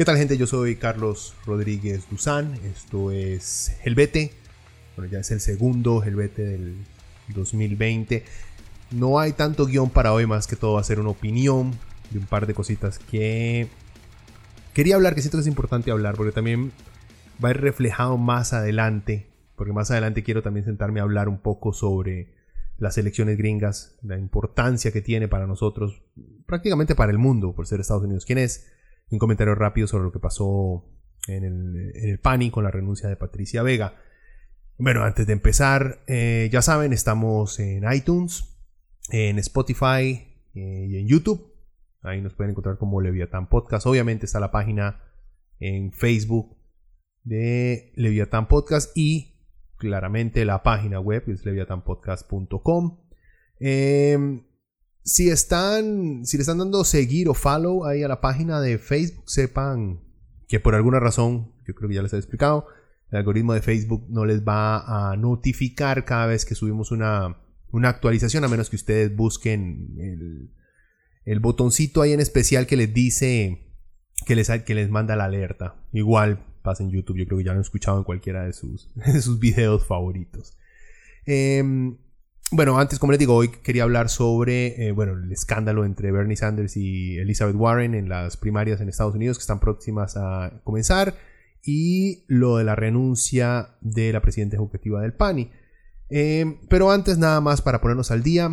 ¿Qué tal gente? Yo soy Carlos Rodríguez Duzán, esto es Helvete, bueno ya es el segundo Helvete del 2020. No hay tanto guion para hoy, más que todo va a ser una opinión de un par de cositas que quería hablar, que siento que es importante hablar, porque también va a ir reflejado más adelante, porque más adelante quiero también sentarme a hablar un poco sobre las elecciones gringas, la importancia que tiene para nosotros, prácticamente para el mundo, por ser Estados Unidos. ¿Quién es? Un comentario rápido sobre lo que pasó en el, en con la renuncia de Patricia Vega. Bueno, antes de empezar, eh, ya saben, estamos en iTunes, en Spotify eh, y en YouTube. Ahí nos pueden encontrar como Leviatán Podcast. Obviamente está la página en Facebook de Leviatán Podcast y claramente la página web es leviatanpodcast.com. si están, si le están dando seguir o follow ahí a la página de Facebook, sepan que por alguna razón, yo creo que ya les he explicado, el algoritmo de Facebook no les va a notificar cada vez que subimos una, actualización, a menos que ustedes busquen el, el, botoncito ahí en especial que les dice que les, que les manda la alerta. Igual pasa en YouTube, yo creo que ya lo han escuchado en cualquiera de sus, de sus videos favoritos. Eh, bueno, antes, como les digo, hoy quería hablar sobre eh, bueno, el escándalo entre Bernie Sanders y Elizabeth Warren en las primarias en Estados Unidos que están próximas a comenzar y lo de la renuncia de la presidenta ejecutiva del PANI. Eh, pero antes, nada más para ponernos al día,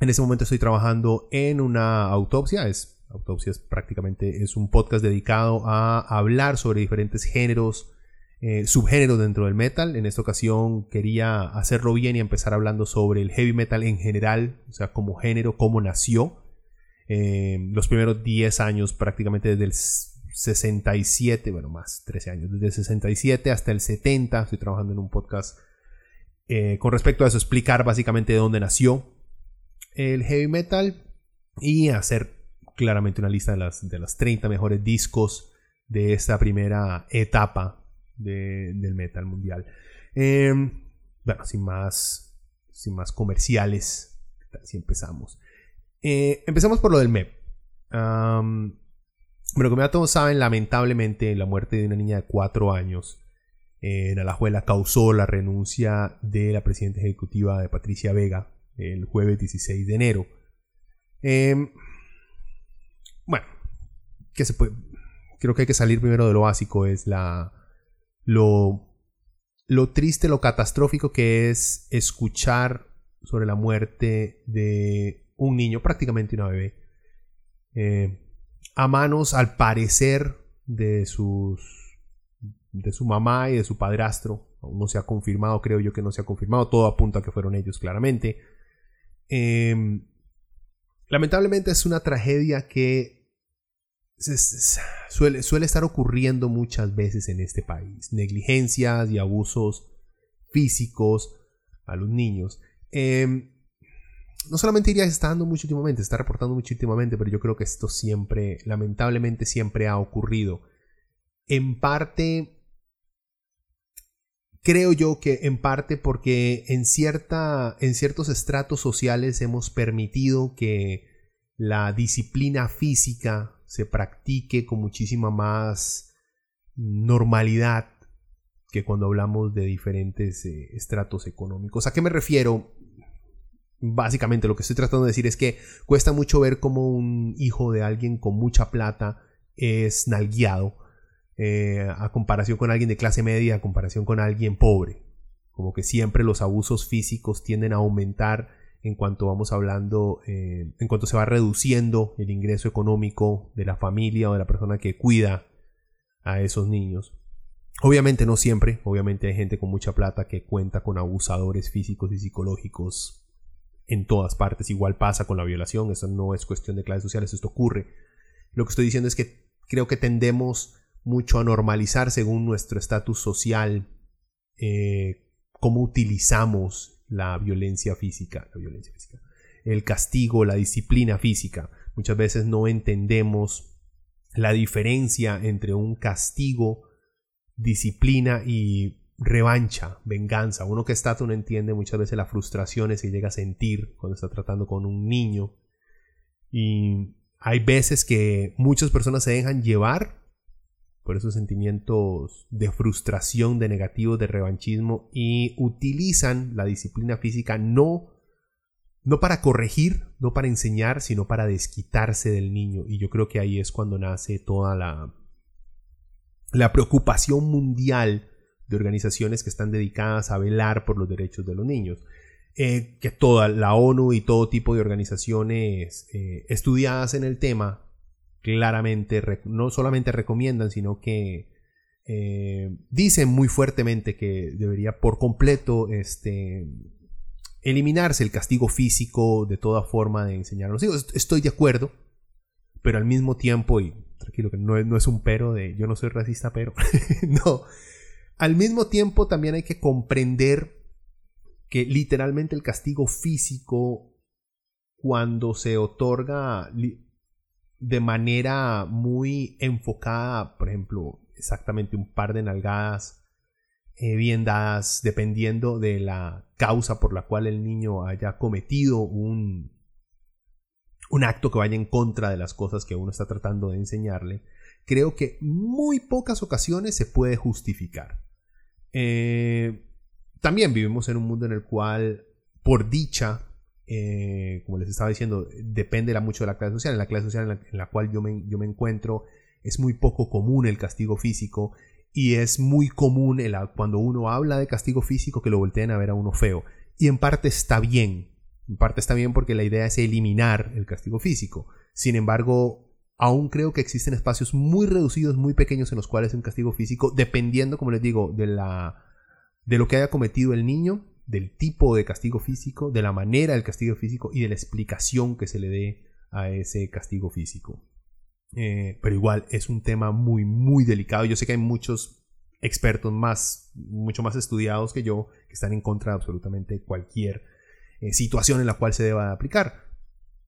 en este momento estoy trabajando en una autopsia, es autopsia prácticamente es un podcast dedicado a hablar sobre diferentes géneros eh, subgéneros dentro del metal. En esta ocasión quería hacerlo bien y empezar hablando sobre el heavy metal en general, o sea, como género, cómo nació. Eh, los primeros 10 años, prácticamente desde el 67, bueno, más 13 años, desde el 67 hasta el 70. Estoy trabajando en un podcast eh, con respecto a eso, explicar básicamente de dónde nació el heavy metal y hacer claramente una lista de las, de las 30 mejores discos de esta primera etapa del metal mundial. Em, bueno, sin más, sin más comerciales, si empezamos. Eh, empezamos por lo del MEP. bueno, como ya todos saben, lamentablemente la muerte de una niña de 4 años en Alajuela causó la renuncia de la presidenta ejecutiva de Patricia Vega el jueves 16 de enero. Em, bueno, que se puede, creo que hay que salir primero de lo básico, es la, lo, lo triste, lo catastrófico que es escuchar sobre la muerte de un niño, prácticamente una bebé, eh, a manos, al parecer, de sus de su mamá y de su padrastro. Aún no se ha confirmado, creo yo que no se ha confirmado. Todo apunta a que fueron ellos, claramente. Em, lamentablemente es una tragedia que suele, suele estar ocurriendo muchas veces en este país. Negligencias y abusos físicos a los niños. Em, no solamente diría que está dando mucho últimamente, está reportando mucho últimamente, pero yo creo que esto siempre, lamentablemente, siempre ha ocurrido. En parte, creo yo que en parte porque en, cierta, en ciertos estratos sociales hemos permitido que la disciplina física se practique con muchísima más normalidad que cuando hablamos de diferentes eh, estratos económicos. ¿A qué me refiero? Básicamente lo que estoy tratando de decir es que cuesta mucho ver cómo un hijo de alguien con mucha plata es nalgueado eh, a comparación con alguien de clase media, a comparación con alguien pobre. Como que siempre los abusos físicos tienden a aumentar en cuanto vamos hablando, eh, en cuanto se va reduciendo el ingreso económico de la familia o de la persona que cuida a esos niños. Obviamente no siempre, obviamente hay gente con mucha plata que cuenta con abusadores físicos y psicológicos en todas partes. Igual pasa con la violación, eso no es cuestión de clases sociales, esto ocurre. Lo que estoy diciendo es que creo que tendemos mucho a normalizar según nuestro estatus social eh, cómo utilizamos la violencia física, la violencia física, el castigo, la disciplina física. Muchas veces no entendemos la diferencia entre un castigo, disciplina y revancha, venganza. Uno que está no entiende muchas veces las frustraciones que llega a sentir cuando está tratando con un niño. Y hay veces que muchas personas se dejan llevar por esos sentimientos de frustración, de negativo, de revanchismo y utilizan la disciplina física no no para corregir, no para enseñar, sino para desquitarse del niño y yo creo que ahí es cuando nace toda la la preocupación mundial de organizaciones que están dedicadas a velar por los derechos de los niños. Eh, que toda la ONU y todo tipo de organizaciones eh, estudiadas en el tema claramente no solamente recomiendan, sino que eh, dicen muy fuertemente que debería por completo este, eliminarse el castigo físico de toda forma de enseñar a los hijos. Estoy de acuerdo, pero al mismo tiempo, y tranquilo que no, no es un pero de yo no soy racista, pero no, al mismo tiempo también hay que comprender que literalmente el castigo físico cuando se otorga de manera muy enfocada, por ejemplo, exactamente un par de nalgadas eh, bien dadas, dependiendo de la causa por la cual el niño haya cometido un, un acto que vaya en contra de las cosas que uno está tratando de enseñarle, creo que muy pocas ocasiones se puede justificar. Eh, también vivimos en un mundo en el cual, por dicha, eh, como les estaba diciendo, depende mucho de la clase social. En la clase social en la, cual yo me, encuentro es muy poco común el castigo físico y es muy común cuando uno habla de castigo físico que lo volteen a ver a uno feo. Y en parte está bien, en parte está bien porque la idea es eliminar el castigo físico. Sin embargo, aún creo que existen espacios muy reducidos, muy pequeños en los cuales un castigo físico, dependiendo, como les digo, de, la, de lo que haya cometido el niño, del tipo de castigo físico, de la manera del castigo físico y de la explicación que se le dé a ese castigo físico. Eh, pero igual es un tema muy, muy delicado. Yo sé que hay muchos expertos más, mucho más estudiados que yo, que están en contra de absolutamente cualquier eh, situación en la cual se deba aplicar.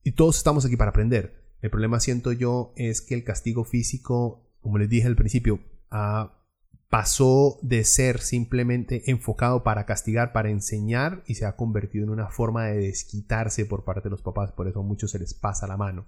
Y todos estamos aquí para aprender. El problema, siento yo, es que el castigo físico, como les dije al principio, ha pasó de ser simplemente enfocado para castigar, para enseñar y se ha convertido en una forma de desquitarse por parte de los papás, por eso a muchos se les pasa la mano.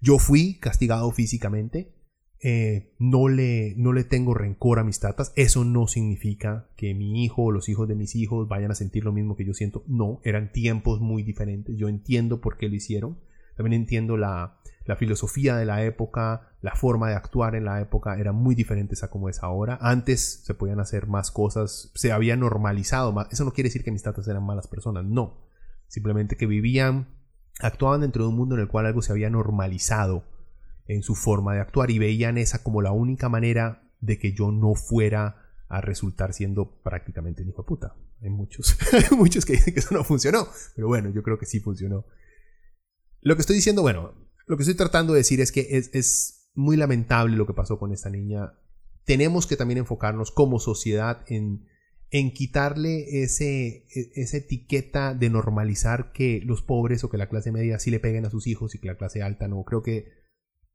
Yo fui castigado físicamente, eh, no, le, no le tengo rencor a mis tatas, eso no significa que mi hijo o los hijos de mis hijos vayan a sentir lo mismo que yo siento, no, eran tiempos muy diferentes, yo entiendo por qué lo hicieron, también entiendo la, la filosofía de la época, la forma de actuar en la época era muy diferente a como es ahora. Antes se podían hacer más cosas, se había normalizado más. Eso no quiere decir que mis tatas eran malas personas, no. Simplemente que vivían, actuaban dentro de un mundo en el cual algo se había normalizado en su forma de actuar y veían esa como la única manera de que yo no fuera a resultar siendo prácticamente un hijo de puta. Hay muchos, muchos que dicen que eso no funcionó, pero bueno, yo creo que sí funcionó. Lo que estoy diciendo, bueno, lo que estoy tratando de decir es que es, muy lamentable lo que pasó con esta niña. Tenemos que también enfocarnos como sociedad en, en quitarle ese, e, esa etiqueta de normalizar que los pobres o que la clase media sí le peguen a sus hijos y que la clase alta no. Creo que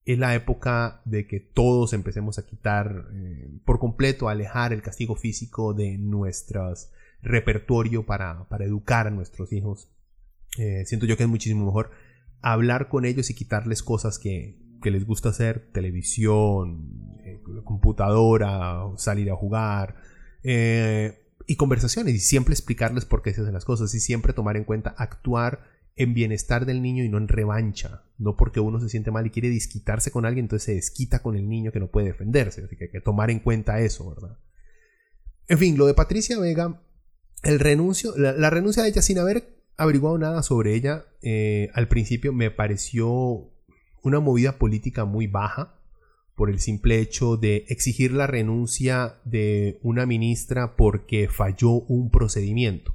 es la época de que todos empecemos a quitar eh, por completo, a alejar el castigo físico de nuestro repertorio para, para educar a nuestros hijos. Eh, siento yo que es muchísimo mejor hablar con ellos y quitarles cosas que, les gusta hacer, televisión, eh, computadora, salir a jugar, eh, y conversaciones, y siempre explicarles por qué se hacen las cosas, y siempre tomar en cuenta actuar en bienestar del niño y no en revancha, no porque uno se siente mal y quiere disquitarse con alguien, entonces se desquita con el niño que no puede defenderse, así que hay que tomar en cuenta eso, ¿verdad? En fin, lo de Patricia Vega, el renuncio, la renuncia de ella sin haber averiguado nada sobre ella. Eh, al principio me pareció una movida política muy baja, por el simple hecho de exigir la renuncia de una ministra porque falló un procedimiento.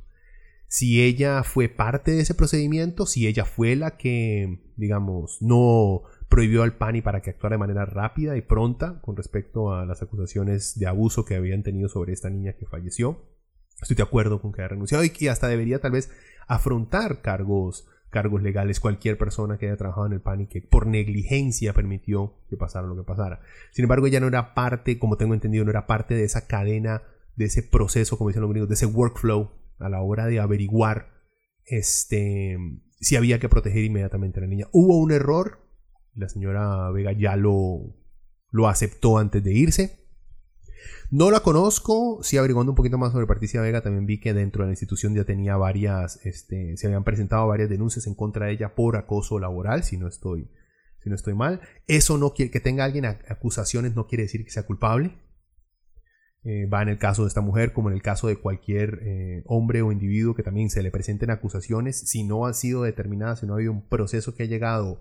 Si ella fue parte de ese procedimiento, si ella fue la que, digamos, no prohibió al PANI para que actuara de manera rápida y pronta con respecto a las acusaciones de abuso que habían tenido sobre esta niña que falleció. Estoy de acuerdo con que haya renunciado y que hasta debería tal vez afrontar cargos cargos legales cualquier persona que haya trabajado en el PAN y que por negligencia permitió que pasara lo que pasara. Sin embargo, ella no era parte, como tengo entendido, no era parte de esa cadena, de ese proceso, como dicen los gringos, de ese workflow a la hora de averiguar este, si había que proteger inmediatamente a la niña. Hubo un error, la señora Vega ya lo, lo aceptó antes de irse. No la conozco, sí averiguando un poquito más sobre Patricia Vega, también vi que dentro de la institución ya tenía varias, este, se habían presentado varias denuncias en contra de ella por acoso laboral, si no estoy, si no estoy mal. Eso no quiere, que tenga alguien acusaciones no quiere decir que sea culpable. Eh, va en el caso de esta mujer como en el caso de cualquier eh, hombre o individuo que también se le presenten acusaciones. Si no han sido determinadas, si no ha habido un proceso que ha llegado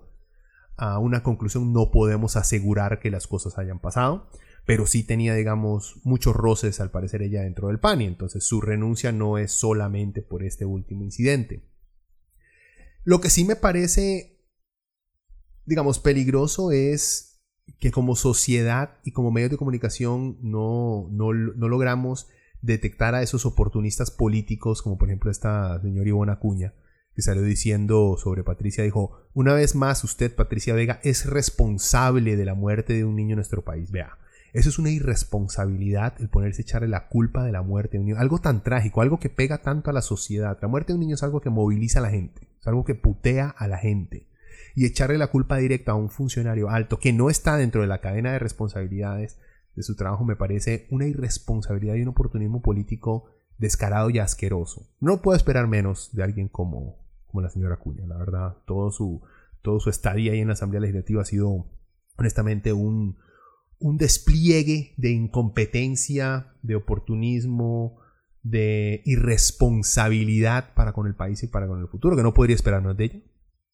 a una conclusión, no podemos asegurar que las cosas hayan pasado pero sí tenía, digamos, muchos roces al parecer ella dentro del PAN y entonces su renuncia no es solamente por este último incidente. Lo que sí me parece, digamos, peligroso es que como sociedad y como medios de comunicación no, no, logramos detectar a esos oportunistas políticos, como por ejemplo esta señora Ivona Acuña, que salió diciendo sobre Patricia, dijo, una vez más usted, Patricia Vega, es responsable de la muerte de un niño en nuestro país. Vea, eso es una irresponsabilidad el ponerse a echarle la culpa de la muerte de un niño. Algo tan trágico, algo que pega tanto a la sociedad. La muerte de un niño es algo que moviliza a la gente, es algo que putea a la gente. Y echarle la culpa directa a un funcionario alto que no está dentro de la cadena de responsabilidades de su trabajo me parece una irresponsabilidad y un oportunismo político descarado y asqueroso. No puedo esperar menos de alguien como, como la señora Cuña, la verdad. Todo su, todo su estadía ahí en la Asamblea Legislativa ha sido honestamente un, un despliegue de incompetencia, de oportunismo, de irresponsabilidad para con el país y para con el futuro, que no podría esperarnos de ella.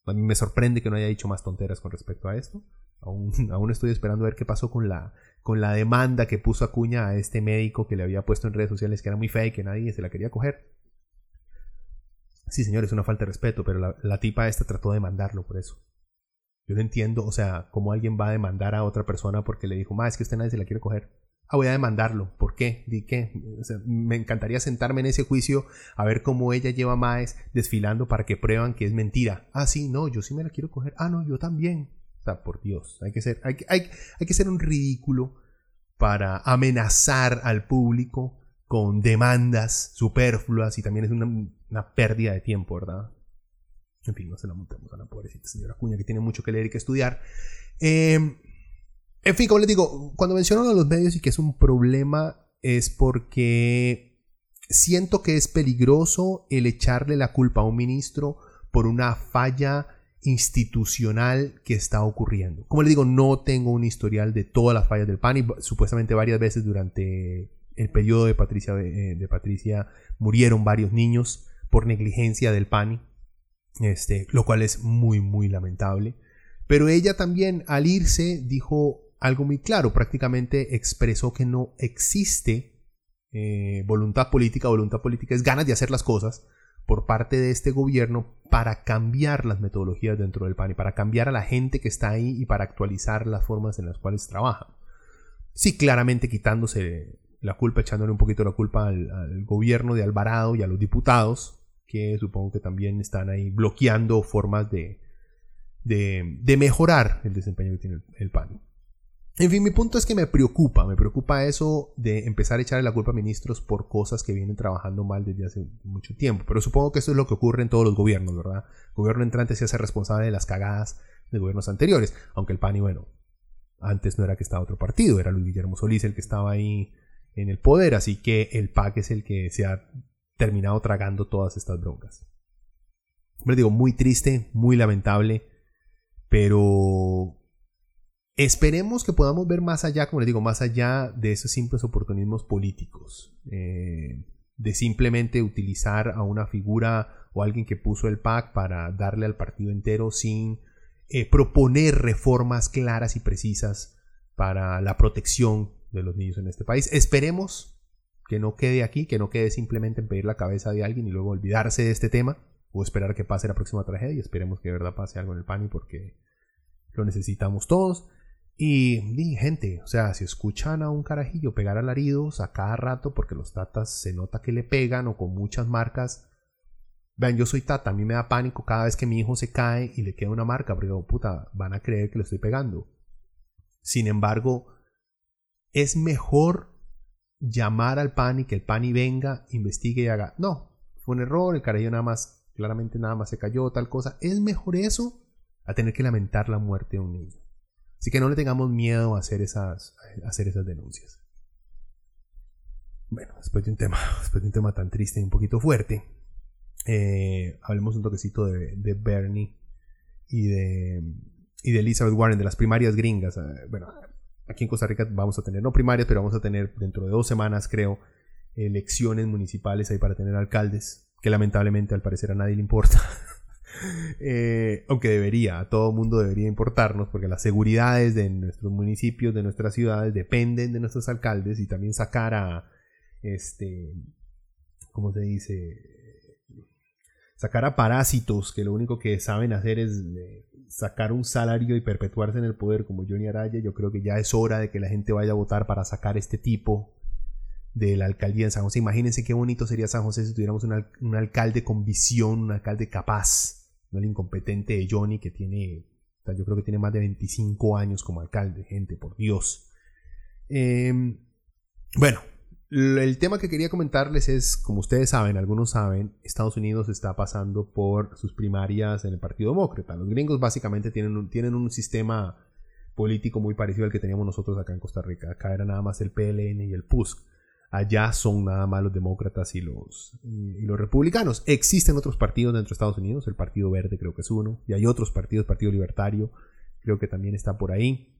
A mí me sorprende que no haya dicho más tonteras con respecto a esto. Aún, aún estoy esperando a ver qué pasó con la, con la demanda que puso Acuña a este médico que le había puesto en redes sociales que era muy fea y que nadie se la quería coger. Sí, señor, es una falta de respeto, pero la, la tipa esta trató de mandarlo por eso. Yo no entiendo, o sea, cómo alguien va a demandar a otra persona porque le dijo, más es que usted nadie se la quiere coger. Ah, voy a demandarlo. ¿Por qué? ¿Di qué? me encantaría sentarme en ese juicio a ver cómo ella lleva a Maes desfilando para que prueban que es mentira. Ah, sí, no, yo sí me la quiero coger. Ah, no, yo también. O sea, por Dios, hay que ser, hay, hay, hay que ser un ridículo para amenazar al público con demandas superfluas y también es una, una pérdida de tiempo, ¿verdad? En fin, no se la montemos a la pobrecita señora Cuña que tiene mucho que leer y que estudiar. Em, en fin, como les digo, cuando menciono a los medios y que es un problema es porque siento que es peligroso el echarle la culpa a un ministro por una falla institucional que está ocurriendo. Como les digo, no tengo un historial de todas las fallas del PAN y supuestamente varias veces durante el periodo de Patricia, de, de Patricia murieron varios niños por negligencia del PANI este, lo cual es muy, muy lamentable. Pero ella también al irse dijo algo muy claro, prácticamente expresó que no existe eh, voluntad política, voluntad política es ganas de hacer las cosas por parte de este gobierno para cambiar las metodologías dentro del PAN y para cambiar a la gente que está ahí y para actualizar las formas en las cuales trabaja. Sí, claramente quitándose la culpa, echándole un poquito la culpa al gobierno de Alvarado y a los diputados, que supongo que también están ahí bloqueando formas de, de, mejorar el desempeño que tiene el, PAN. En fin, mi punto es que me preocupa, me preocupa eso de empezar a echarle la culpa a ministros por cosas que vienen trabajando mal desde hace mucho tiempo. Pero supongo que eso es lo que ocurre en todos los gobiernos, ¿verdad? El gobierno entrante se hace responsable de las cagadas de gobiernos anteriores, aunque el PAN, y bueno, antes no era que estaba otro partido, era Luis Guillermo Solís el que estaba ahí en el poder, así que el PAC es el que se ha terminado tragando todas estas broncas. Me digo, muy triste, muy lamentable, pero esperemos que podamos ver más allá, como les digo, más allá de esos simples oportunismos políticos, eh, de simplemente utilizar a una figura o alguien que puso el PAC para darle al partido entero sin eh, proponer reformas claras y precisas para la protección de los niños en este país. Esperemos que no quede aquí, que no quede simplemente en pedir la cabeza de alguien y luego olvidarse de este tema o esperar que pase la próxima tragedia. Esperemos que de verdad pase algo en el PANI porque lo necesitamos todos. Y, gente, o sea, si escuchan a un carajillo pegar alaridos a cada rato porque los tatas se nota que le pegan o con muchas marcas. Vean, yo soy tata, a mí me da pánico cada vez que mi hijo se cae y le queda una marca, porque digo, puta, van a creer que le estoy pegando. Sin embargo, es mejor llamar al PANI, que el PANI venga, investigue y haga, no, fue un error, el carajillo nada más, claramente nada más se cayó, tal cosa. Es mejor eso a tener que lamentar la muerte de un niño. Así que no le tengamos miedo a hacer esas, hacer esas denuncias. Bueno, después de un tema, después de un tema tan triste y un poquito fuerte, eh, hablemos un toquecito de, de, Bernie y de, y de Elizabeth Warren, de las primarias gringas. Eh, bueno, aquí en Costa Rica vamos a tener, no primarias, pero vamos a tener dentro de dos semanas, creo, elecciones municipales ahí para tener alcaldes, que lamentablemente al parecer a nadie le importa. Eh, aunque debería, a todo mundo debería importarnos, porque las seguridades de nuestros municipios, de nuestras ciudades, dependen de nuestros alcaldes y también sacar a, este, ¿cómo se dice? Sacar a parásitos que lo único que saben hacer es eh, sacar un salario y perpetuarse en el poder como Johnny Araya, yo creo que ya es hora de que la gente vaya a votar para sacar este tipo de la alcaldía en San José. Imagínense qué bonito sería San José si tuviéramos un, alcalde con visión, un alcalde capaz, no el incompetente de Johnny que tiene, yo creo que tiene más de 25 años como alcalde, gente, por Dios. Em, bueno, el tema que quería comentarles es, como ustedes saben, algunos saben, Estados Unidos está pasando por sus primarias en el Partido Demócrata. Los gringos básicamente tienen un, tienen un sistema político muy parecido al que teníamos nosotros acá en Costa Rica. Acá era nada más el PLN y el PUSC. Allá son nada más los demócratas y los, y los republicanos. Existen otros partidos dentro de Estados Unidos, el Partido Verde creo que es uno, y hay otros partidos, Partido Libertario creo que también está por ahí.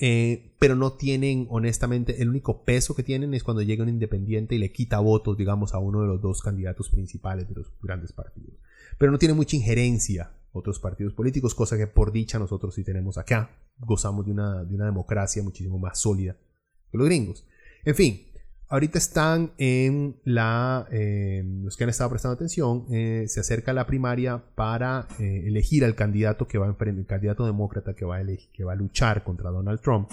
Eh, pero no tienen, honestamente, el único peso que tienen es cuando llega un independiente y le quita votos, digamos, a uno de los dos candidatos principales de los grandes partidos. Pero no tiene mucha injerencia otros partidos políticos, cosa que por dicha nosotros sí tenemos acá. Gozamos de una, de una democracia muchísimo más sólida que los gringos. En fin, ahorita están en la, eh, los que han estado prestando atención, eh, se acerca la primaria para eh, elegir al candidato que va a enfrentar, el candidato demócrata que va, a elegir, que va a luchar contra Donald Trump.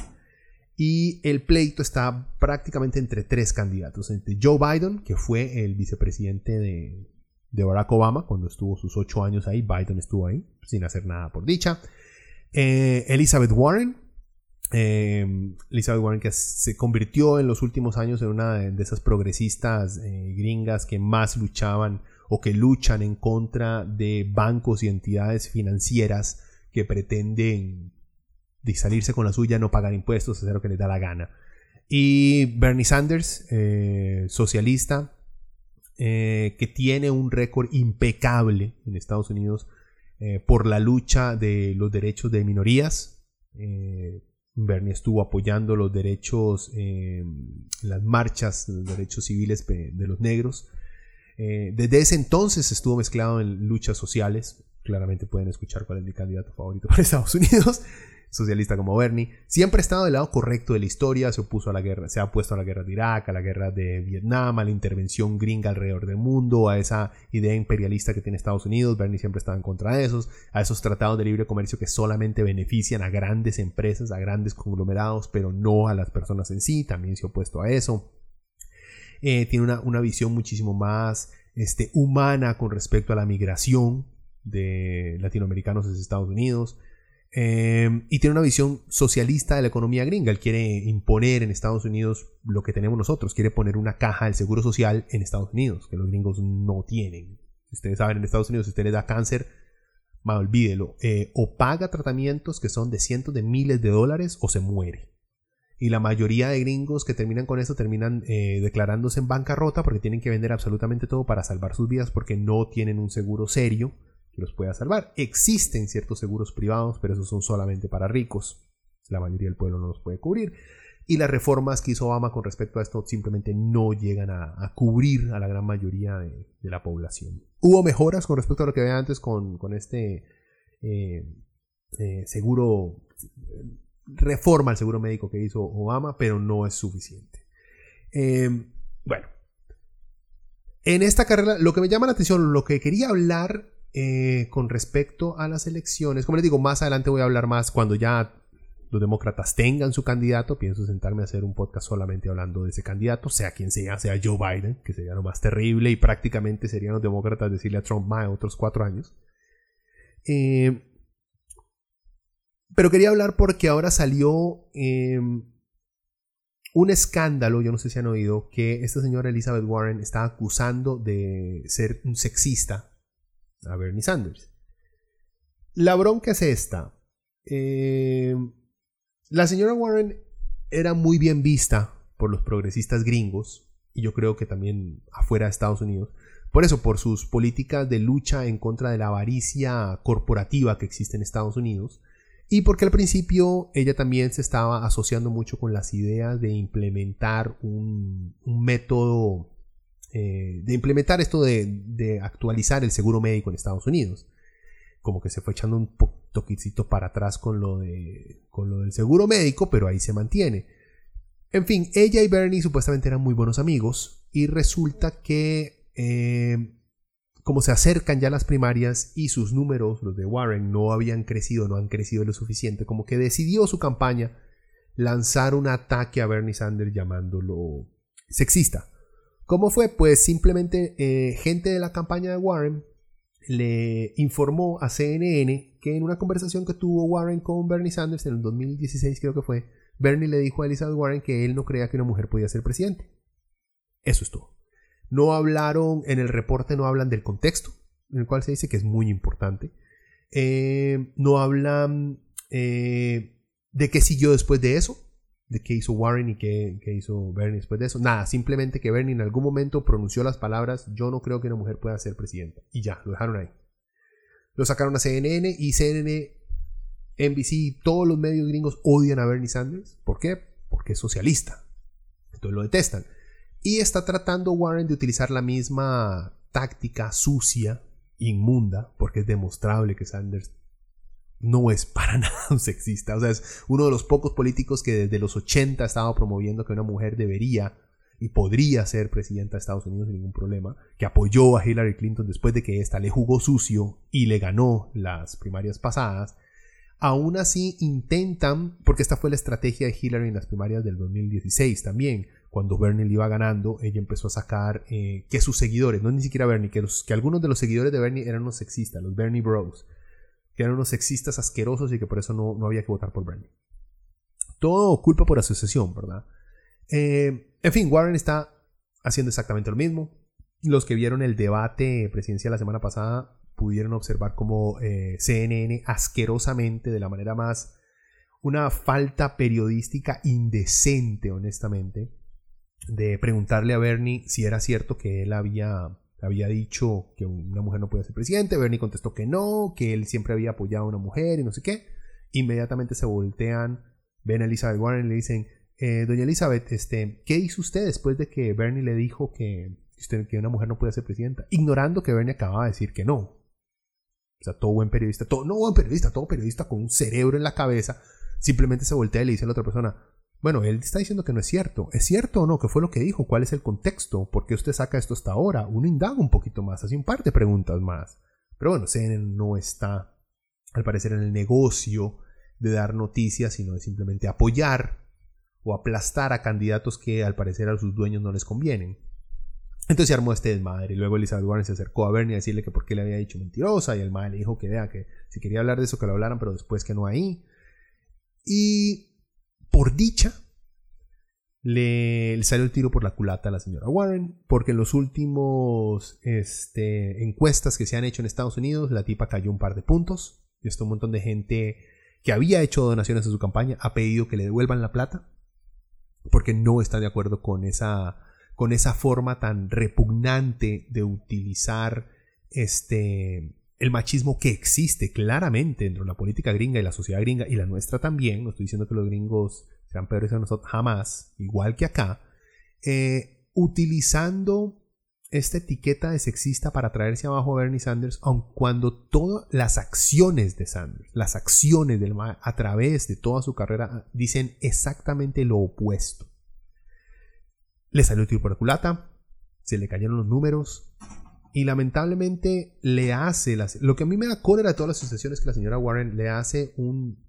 Y el pleito está prácticamente entre tres candidatos, entre Joe Biden, que fue el vicepresidente de, de Barack Obama cuando estuvo sus ocho años ahí, Biden estuvo ahí sin hacer nada por dicha. Elizabeth Warren, eh, Elizabeth Warren que se convirtió en los últimos años en una de esas progresistas eh, gringas que más luchaban o que luchan en contra de bancos y entidades financieras que pretenden salirse con la suya, no pagar impuestos, hacer lo que les da la gana. Y Bernie Sanders, eh, socialista, que tiene un récord impecable en Estados Unidos por la lucha de los derechos de minorías. Bernie estuvo apoyando los derechos, eh, las marchas, los derechos civiles de los negros. Eh, desde ese entonces estuvo mezclado en luchas sociales. Claramente pueden escuchar cuál es mi candidato favorito para Estados Unidos socialista como Bernie, siempre ha estado del lado correcto de la historia, se opuso a la guerra, se ha opuesto a la guerra de Irak, a la guerra de Vietnam, a la intervención gringa alrededor del mundo, a esa idea imperialista que tiene Estados Unidos, Bernie siempre estaba en contra de esos, a esos tratados de libre comercio que solamente benefician a grandes empresas, a grandes conglomerados, pero no a las personas en sí, también se ha opuesto a eso. Eh, tiene una, una, visión muchísimo más este, humana con respecto a la migración de latinoamericanos desde Estados Unidos. Em, y tiene una visión socialista de la economía gringa. Él quiere imponer en Estados Unidos lo que tenemos nosotros. Quiere poner una caja del seguro social en Estados Unidos, que los gringos no tienen. ustedes saben, en Estados Unidos, si usted le da cáncer, olvídelo. Eh, o paga tratamientos que son de cientos de miles de dólares o se muere. Y la mayoría de gringos que terminan con eso terminan eh, declarándose en bancarrota porque tienen que vender absolutamente todo para salvar sus vidas porque no tienen un seguro serio los pueda salvar. Existen ciertos seguros privados, pero esos son solamente para ricos. La mayoría del pueblo no los puede cubrir. Y las reformas que hizo Obama con respecto a esto simplemente no llegan a, cubrir a la gran mayoría de, la población. Hubo mejoras con respecto a lo que había antes con, este eh, eh, seguro, reforma al seguro médico que hizo Obama, pero no es suficiente. Em, bueno, en esta carrera, lo que me llama la atención, lo que quería hablar eh, con respecto a las elecciones, como les digo, más adelante voy a hablar más cuando ya los demócratas tengan su candidato, pienso sentarme a hacer un podcast solamente hablando de ese candidato, sea quien sea, sea Joe Biden, que sería lo más terrible y prácticamente serían los demócratas decirle a Trump más otros cuatro años. Eh, pero quería hablar porque ahora salió em, un escándalo, yo no sé si han oído, que esta señora Elizabeth Warren está acusando de ser un sexista a Bernie Sanders. La bronca es esta. Eh, la señora Warren era muy bien vista por los progresistas gringos, y yo creo que también afuera de Estados Unidos, por eso, por sus políticas de lucha en contra de la avaricia corporativa que existe en Estados Unidos, y porque al principio ella también se estaba asociando mucho con las ideas de implementar un, método, eh, de implementar esto de, actualizar el seguro médico en Estados Unidos. Como que se fue echando un toquecito para atrás con lo, de, con lo del seguro médico, pero ahí se mantiene. En fin, ella y Bernie supuestamente eran muy buenos amigos y resulta que eh, como se acercan ya las primarias y sus números, los de Warren, no habían crecido, no han crecido lo suficiente, como que decidió su campaña lanzar un ataque a Bernie Sanders llamándolo sexista. ¿Cómo fue? Pues simplemente eh, gente de la campaña de Warren le informó a CNN que en una conversación que tuvo Warren con Bernie Sanders en el 2016 creo que fue, Bernie le dijo a Elizabeth Warren que él no creía que una mujer podía ser presidente. Eso es todo. No hablaron, en el reporte no hablan del contexto, en el cual se dice que es muy importante. Eh, no hablan eh, de qué siguió después de eso, de qué hizo Warren y qué, hizo Bernie después de eso. Nada, simplemente que Bernie en algún momento pronunció las palabras, yo no creo que una mujer pueda ser presidenta. Y ya, lo dejaron ahí. Lo sacaron a CNN y CNN, NBC, todos los medios gringos odian a Bernie Sanders. ¿Por qué? Porque es socialista. Entonces lo detestan. Y está tratando Warren de utilizar la misma táctica sucia, inmunda, porque es demostrable que Sanders no es para nada sexista. O sea, es uno de los pocos políticos que desde los 80 estaba promoviendo que una mujer debería y podría ser presidenta de Estados Unidos sin ningún problema, que apoyó a Hillary Clinton después de que ésta le jugó sucio y le ganó las primarias pasadas. Aún así intentan, porque esta fue la estrategia de Hillary en las primarias del 2016 también, cuando Bernie le iba ganando, ella empezó a sacar eh, que sus seguidores, no ni siquiera Bernie, que, que algunos de los seguidores de Bernie eran unos sexistas, los Bernie Bros, que eran unos sexistas asquerosos y que por eso no, no había que votar por Bernie. Todo culpa por asociación, ¿verdad? Eh, en fin, Warren está haciendo exactamente lo mismo. Los que vieron el debate presidencial la semana pasada pudieron observar cómo eh, CNN asquerosamente, de la manera más una falta periodística indecente, honestamente, de preguntarle a Bernie si era cierto que él había, había dicho que una mujer no podía ser presidente. Bernie contestó que no, que él siempre había apoyado a una mujer y no sé qué. Inmediatamente se voltean, ven a Elizabeth Warren y le dicen, eh, doña Elizabeth, este, ¿qué hizo usted después de que Bernie le dijo que, que una mujer no podía ser presidenta? Ignorando que Bernie acababa de decir que no. O sea, todo buen periodista, todo, no buen periodista, todo periodista con un cerebro en la cabeza, simplemente se voltea y le dice a la otra persona, bueno, él está diciendo que no es cierto. ¿Es cierto o no? ¿Qué fue lo que dijo? ¿Cuál es el contexto? ¿Por qué usted saca esto hasta ahora? Uno indaga un poquito más, hace un par de preguntas más. Pero bueno, CNN no está, al parecer, en el negocio de dar noticias, sino de simplemente apoyar o aplastar a candidatos que al parecer a sus dueños no les convienen. Entonces se armó este desmadre y luego Elizabeth Warren se acercó a Bernie a decirle que por qué le había dicho mentirosa y el madre le dijo que vea que si quería hablar de eso que lo hablaran pero después que no ahí. Y por dicha, le, salió el tiro por la culata a la señora Warren, porque en los últimos este, encuestas que se han hecho en Estados Unidos, la tipa cayó un par de puntos. Y esto un montón de gente que había hecho donaciones en su campaña ha pedido que le devuelvan la plata, porque no está de acuerdo con esa, con esa forma tan repugnante de utilizar este, el machismo que existe claramente dentro de la política gringa y la sociedad gringa y la nuestra también, no estoy diciendo que los gringos sean peores a nosotros, jamás, igual que acá, eh, utilizando esta etiqueta de sexista para traerse abajo a Bernie Sanders, aun cuando todas las acciones de Sanders, las acciones del a través de toda su carrera dicen exactamente lo opuesto. Le salió el tiro por la culata, se le cayeron los números y lamentablemente le hace, las, lo que a mí me da cólera de todas las asociaciones que la señora Warren le hace un,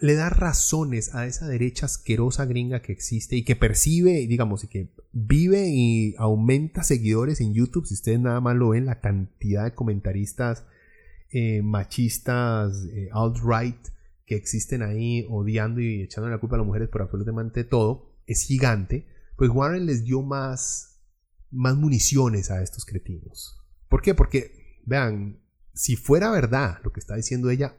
le da razones a esa derecha asquerosa gringa que existe y que percibe, digamos, y que vive y aumenta seguidores en YouTube. Si ustedes nada más lo ven, la cantidad de comentaristas eh, machistas, eh, alt-right, que existen ahí odiando y echando la culpa a las mujeres por absolutamente todo, es gigante. Pues Warren les dio más, más municiones a estos cretinos. ¿Por qué? Porque, vean, si fuera verdad lo que está diciendo ella,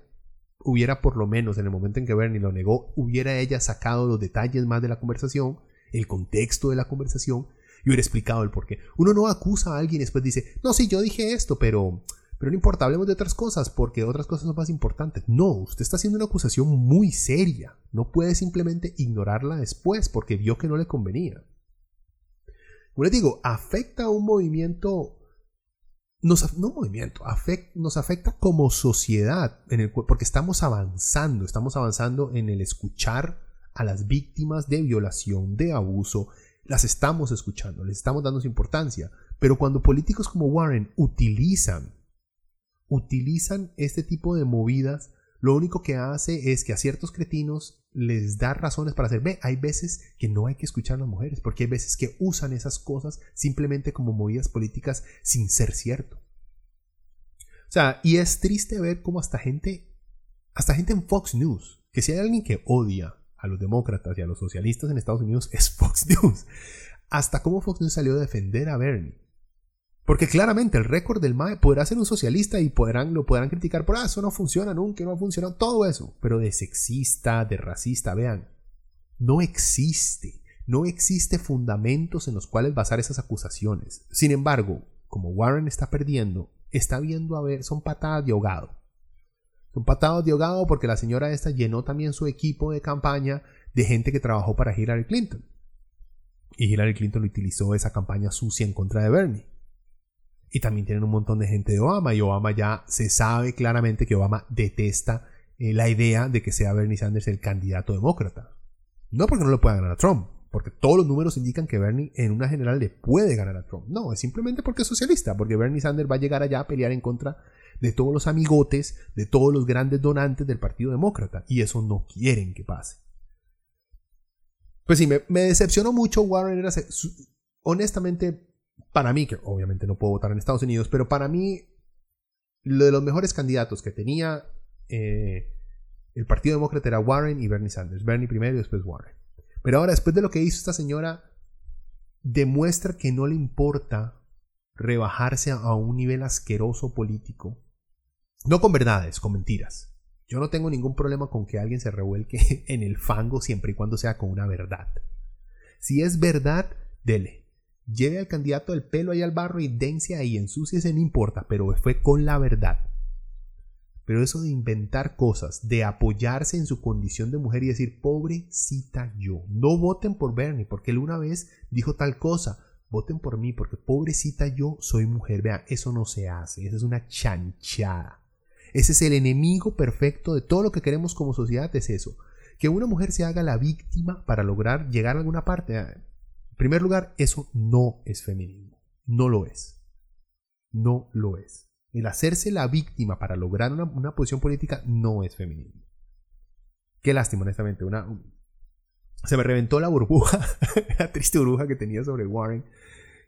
hubiera por lo menos en el momento en que Bernie lo negó, hubiera ella sacado los detalles más de la conversación, el contexto de la conversación y hubiera explicado el por qué. Uno no acusa a alguien y después dice, no, sí, yo dije esto, pero, pero no importa, hablemos de otras cosas porque otras cosas son más importantes. No, usted está haciendo una acusación muy seria. No puede simplemente ignorarla después porque vio que no le convenía. Como les digo, afecta a un movimiento nos, no movimiento, nos afecta como sociedad, porque estamos avanzando, estamos avanzando en el escuchar a las víctimas de violación, de abuso, las estamos escuchando, les estamos dando su importancia, pero cuando políticos como Warren utilizan, utilizan este tipo de movidas, lo único que hace es que a ciertos cretinos les da razones para hacer, ve, hay veces que no hay que escuchar a las mujeres, porque hay veces que usan esas cosas simplemente como movidas políticas sin ser cierto. O sea, y es triste ver cómo hasta gente, hasta gente en Fox News, que si hay alguien que odia a los demócratas y a los socialistas en Estados Unidos es Fox News. Hasta cómo Fox News salió a defender a Bernie. Porque claramente el récord del MAE podrá ser un socialista y podrán, lo podrán criticar por, ah, eso no funciona nunca, no ha funcionado, todo eso. Pero de sexista, de racista, vean, no existe. No existe fundamentos en los cuales basar esas acusaciones. Sin embargo, como Warren está perdiendo, está viendo a ver, son patadas de ahogado. Son patadas de ahogado porque la señora esta llenó también su equipo de campaña de gente que trabajó para Hillary Clinton. Y Hillary Clinton utilizó esa campaña sucia en contra de Bernie. Y también tienen un montón de gente de Obama. Y Obama ya se sabe claramente que Obama detesta eh, la idea de que sea Bernie Sanders el candidato demócrata. No porque no le pueda ganar a Trump, porque todos los números indican que Bernie en una general le puede ganar a Trump. No, es simplemente porque es socialista, porque Bernie Sanders va a llegar allá a pelear en contra de todos los amigotes, de todos los grandes donantes del Partido Demócrata, y eso no quieren que pase. Pues sí, me, decepcionó mucho Warren. honestamente, para mí, que obviamente no puedo votar en Estados Unidos, pero para mí, lo de los mejores candidatos que tenía eh, el Partido Demócrata era Warren y Bernie Sanders. Bernie primero y después Warren. Pero ahora, después de lo que hizo esta señora, demuestra que no le importa rebajarse a un nivel asqueroso político. No con verdades, con mentiras. Yo no tengo ningún problema con que alguien se revuelque en el fango siempre y cuando sea con una verdad. Si es verdad, dele. Lleve al candidato el pelo ahí al barro y dense ahí, ensúciese, no importa, pero fue con la verdad. Pero eso de inventar cosas, de apoyarse en su condición de mujer y decir, pobrecita yo, no voten por Bernie, porque él una vez dijo tal cosa, voten por mí, porque pobrecita yo soy mujer. Vean, eso no se hace, esa es una chanchada. Ese es el enemigo perfecto de todo lo que queremos como sociedad, es eso. Que una mujer se haga la víctima para lograr llegar a alguna parte. Primer lugar, eso no es feminismo. No lo es. No lo es. El hacerse la víctima para lograr una, posición política no es feminismo. Qué lástima, honestamente. Una, se me reventó la burbuja, la triste burbuja que tenía sobre Warren,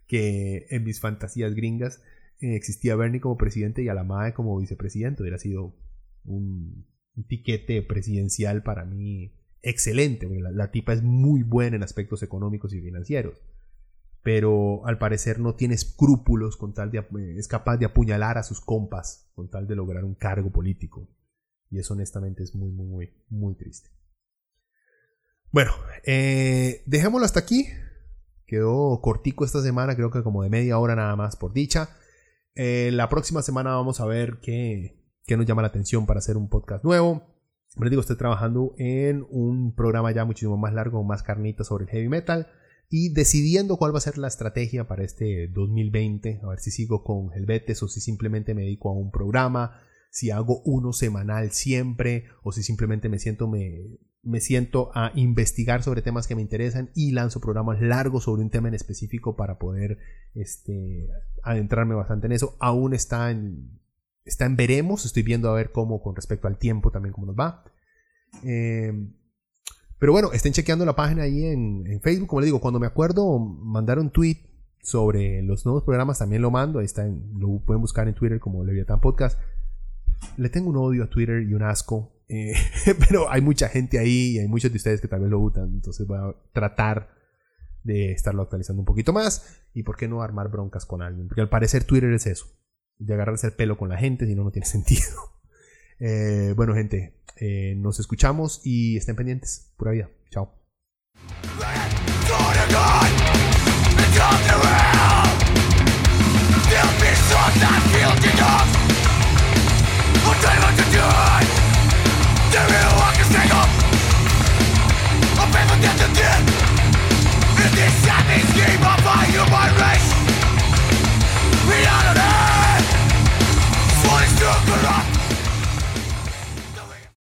que en mis fantasías gringas eh, existía Bernie como presidente y a como vicepresidente. Hubiera sido un, tiquete presidencial para mí excelente, la tipa es muy buena en aspectos económicos y financieros pero al parecer no tiene escrúpulos con tal de eh, es capaz de apuñalar a sus compas con tal de lograr un cargo político. Y eso honestamente es muy muy muy triste. Bueno eh, dejémoslo hasta aquí. Quedó cortico esta semana creo que como de media hora nada más por dicha. Eh, la próxima semana vamos a ver qué, qué nos llama la atención para hacer un podcast nuevo como les digo estoy trabajando en un programa ya muchísimo más largo más carnita sobre el heavy metal y decidiendo cuál va a ser la estrategia para este 2020, a ver si sigo con Helvetes o si simplemente me dedico a un programa, si hago uno semanal siempre o si simplemente me siento, me, me siento a investigar sobre temas que me interesan y lanzo programas largos sobre un tema en específico para poder este, adentrarme bastante en eso. Aún está en, está en veremos, estoy viendo a ver cómo con respecto al tiempo también cómo nos va. Eh, pero bueno, estén chequeando la página ahí en, Facebook. Como les digo, cuando me acuerdo mandar un tweet sobre los nuevos programas, también lo mando. Ahí está, lo pueden buscar en Twitter como Leviathan Podcast. Le tengo un odio a Twitter y un asco. Eh, pero hay mucha gente ahí y hay muchos de ustedes que tal vez lo gustan. Entonces voy a tratar de estarlo actualizando un poquito más. Y por qué no armar broncas con alguien. Porque al parecer Twitter es eso. De agarrarse el pelo con la gente, si no, no tiene sentido. Eh, bueno, gente, eh, nos escuchamos y estén pendientes. Pura vida. Chao. Man, what is Shut up!